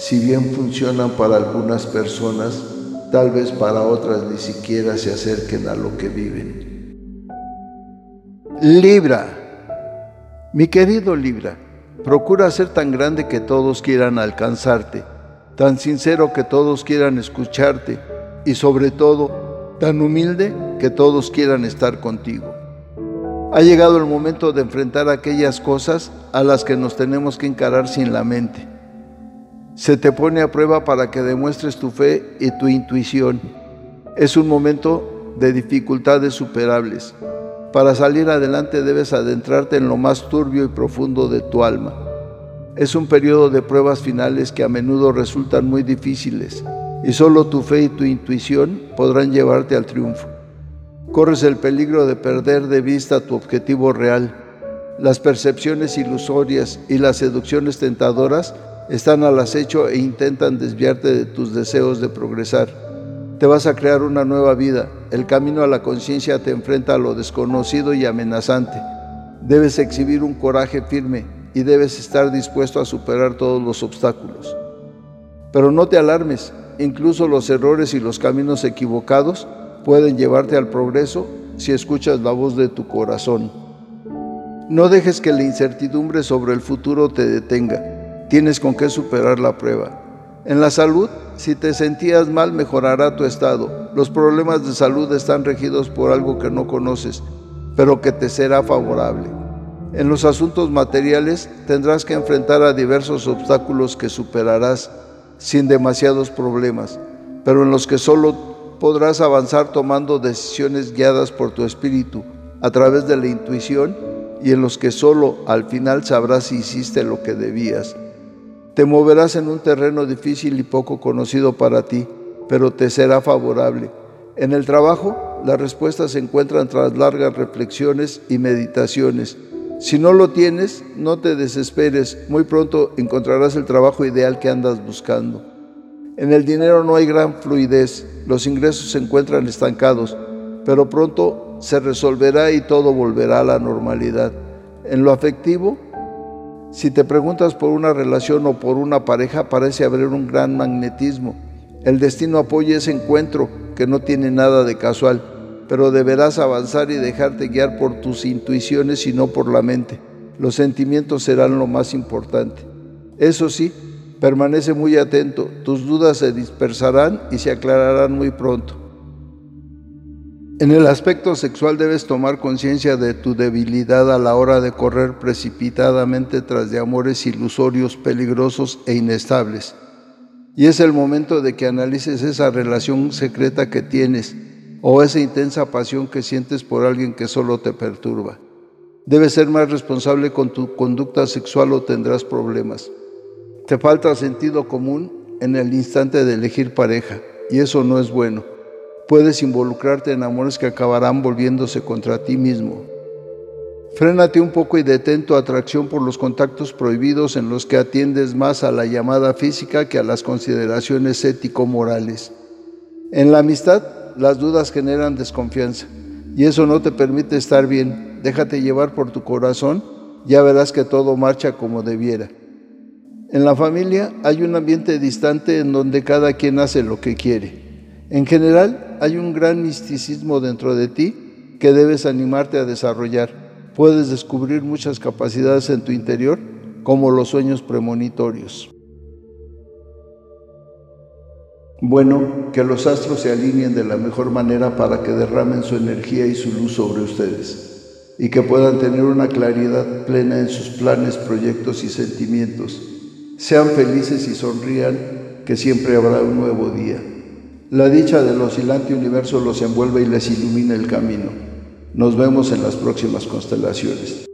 si bien funcionan para algunas personas, tal vez para otras ni siquiera se acerquen a lo que viven. Libra. Mi querido Libra, procura ser tan grande que todos quieran alcanzarte, tan sincero que todos quieran escucharte y sobre todo tan humilde que todos quieran estar contigo. Ha llegado el momento de enfrentar aquellas cosas a las que nos tenemos que encarar sin la mente. Se te pone a prueba para que demuestres tu fe y tu intuición. Es un momento de dificultades superables para salir adelante debes adentrarte en lo más turbio y profundo de tu alma. Es un periodo de pruebas finales que a menudo resultan muy difíciles y solo tu fe y tu intuición podrán llevarte al triunfo. Corres el peligro de perder de vista tu objetivo real. Las percepciones ilusorias y las seducciones tentadoras están al acecho e intentan desviarte de tus deseos de progresar te vas a crear una nueva vida. El camino a la conciencia te enfrenta a lo desconocido y amenazante. Debes exhibir un coraje firme y debes estar dispuesto a superar todos los obstáculos. Pero no te alarmes, incluso los errores y los caminos equivocados pueden llevarte al progreso si escuchas la voz de tu corazón. No dejes que la incertidumbre sobre el futuro te detenga. Tienes con qué superar la prueba. En la salud, si te sentías mal, mejorará tu estado. Los problemas de salud están regidos por algo que no conoces, pero que te será favorable. En los asuntos materiales tendrás que enfrentar a diversos obstáculos que superarás sin demasiados problemas, pero en los que solo podrás avanzar tomando decisiones guiadas por tu espíritu a través de la intuición y en los que solo al final sabrás si hiciste lo que debías. Te moverás en un terreno difícil y poco conocido para ti, pero te será favorable. En el trabajo, las respuestas se encuentran tras largas reflexiones y meditaciones. Si no lo tienes, no te desesperes, muy pronto encontrarás el trabajo ideal que andas buscando. En el dinero no hay gran fluidez, los ingresos se encuentran estancados, pero pronto se resolverá y todo volverá a la normalidad. En lo afectivo, si te preguntas por una relación o por una pareja, parece haber un gran magnetismo. El destino apoya ese encuentro que no tiene nada de casual, pero deberás avanzar y dejarte guiar por tus intuiciones y no por la mente. Los sentimientos serán lo más importante. Eso sí, permanece muy atento, tus dudas se dispersarán y se aclararán muy pronto. En el aspecto sexual debes tomar conciencia de tu debilidad a la hora de correr precipitadamente tras de amores ilusorios, peligrosos e inestables. Y es el momento de que analices esa relación secreta que tienes o esa intensa pasión que sientes por alguien que solo te perturba. Debes ser más responsable con tu conducta sexual o tendrás problemas. Te falta sentido común en el instante de elegir pareja y eso no es bueno puedes involucrarte en amores que acabarán volviéndose contra ti mismo. Frénate un poco y detén tu atracción por los contactos prohibidos en los que atiendes más a la llamada física que a las consideraciones ético-morales. En la amistad, las dudas generan desconfianza y eso no te permite estar bien. Déjate llevar por tu corazón, ya verás que todo marcha como debiera. En la familia hay un ambiente distante en donde cada quien hace lo que quiere. En general, hay un gran misticismo dentro de ti que debes animarte a desarrollar. Puedes descubrir muchas capacidades en tu interior, como los sueños premonitorios. Bueno, que los astros se alineen de la mejor manera para que derramen su energía y su luz sobre ustedes y que puedan tener una claridad plena en sus planes, proyectos y sentimientos. Sean felices y sonrían, que siempre habrá un nuevo día. La dicha del oscilante universo los envuelve y les ilumina el camino. Nos vemos en las próximas constelaciones.